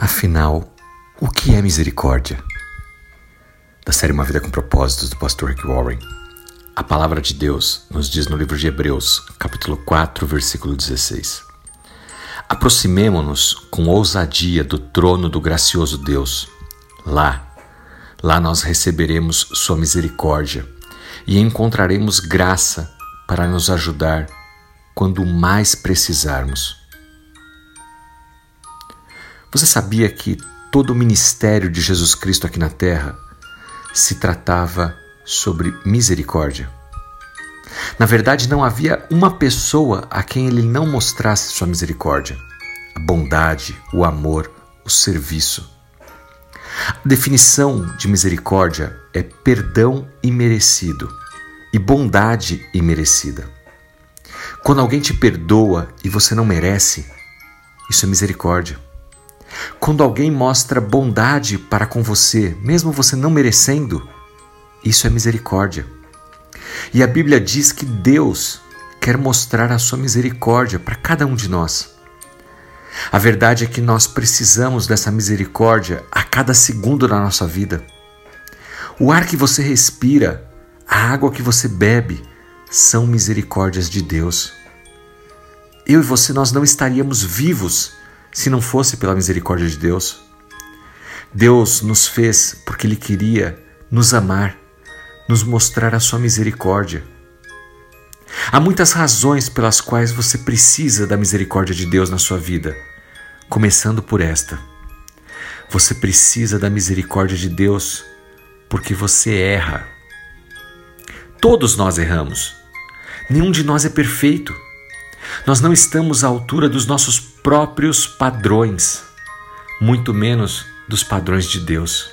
Afinal, o que é misericórdia? Da série Uma Vida com Propósitos, do pastor Rick Warren. A palavra de Deus nos diz no livro de Hebreus, capítulo 4, versículo 16. Aproximemo-nos com ousadia do trono do gracioso Deus. Lá, lá nós receberemos Sua misericórdia e encontraremos graça para nos ajudar quando mais precisarmos. Você sabia que todo o ministério de Jesus Cristo aqui na terra se tratava sobre misericórdia? Na verdade, não havia uma pessoa a quem ele não mostrasse sua misericórdia, a bondade, o amor, o serviço. A definição de misericórdia é perdão imerecido e bondade imerecida. Quando alguém te perdoa e você não merece, isso é misericórdia. Quando alguém mostra bondade para com você, mesmo você não merecendo, isso é misericórdia. E a Bíblia diz que Deus quer mostrar a sua misericórdia para cada um de nós. A verdade é que nós precisamos dessa misericórdia a cada segundo da nossa vida. O ar que você respira, a água que você bebe, são misericórdias de Deus. Eu e você, nós não estaríamos vivos se não fosse pela misericórdia de Deus. Deus nos fez porque Ele queria nos amar, nos mostrar a sua misericórdia. Há muitas razões pelas quais você precisa da misericórdia de Deus na sua vida, começando por esta. Você precisa da misericórdia de Deus porque você erra. Todos nós erramos. Nenhum de nós é perfeito. Nós não estamos à altura dos nossos próprios padrões, muito menos dos padrões de Deus.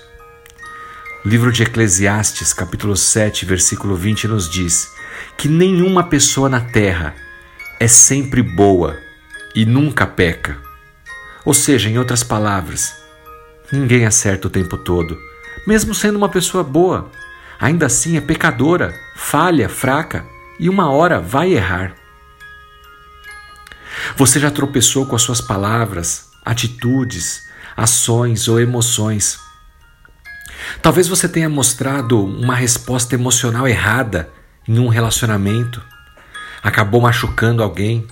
O livro de Eclesiastes, capítulo 7, versículo 20, nos diz que nenhuma pessoa na terra é sempre boa e nunca peca. Ou seja, em outras palavras, ninguém acerta o tempo todo, mesmo sendo uma pessoa boa. Ainda assim é pecadora, falha, fraca e uma hora vai errar. Você já tropeçou com as suas palavras, atitudes, ações ou emoções. Talvez você tenha mostrado uma resposta emocional errada em um relacionamento, acabou machucando alguém.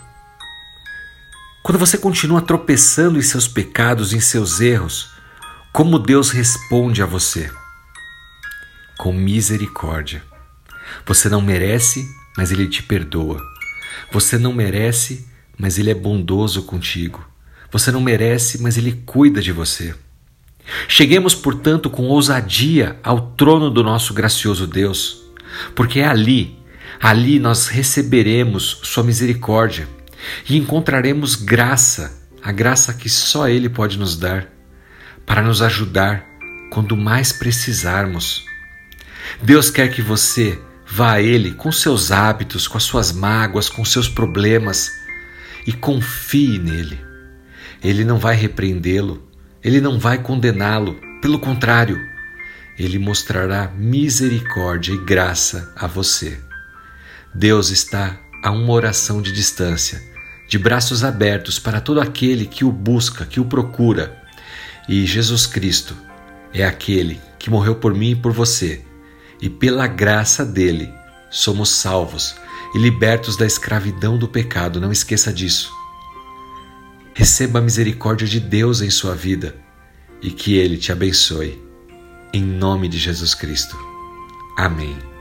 Quando você continua tropeçando em seus pecados, em seus erros, como Deus responde a você? Com misericórdia. Você não merece, mas Ele te perdoa. Você não merece, mas Ele é bondoso contigo. Você não merece, mas Ele cuida de você. Cheguemos, portanto, com ousadia ao trono do nosso gracioso Deus, porque é ali, ali nós receberemos Sua misericórdia e encontraremos graça, a graça que só Ele pode nos dar, para nos ajudar quando mais precisarmos. Deus quer que você vá a Ele com seus hábitos, com as suas mágoas, com seus problemas e confie nele. Ele não vai repreendê-lo, ele não vai condená-lo, pelo contrário, ele mostrará misericórdia e graça a você. Deus está a uma oração de distância, de braços abertos para todo aquele que o busca, que o procura. E Jesus Cristo é aquele que morreu por mim e por você, e pela graça dele somos salvos e libertos da escravidão do pecado. Não esqueça disso. Receba a misericórdia de Deus em sua vida e que Ele te abençoe. Em nome de Jesus Cristo. Amém.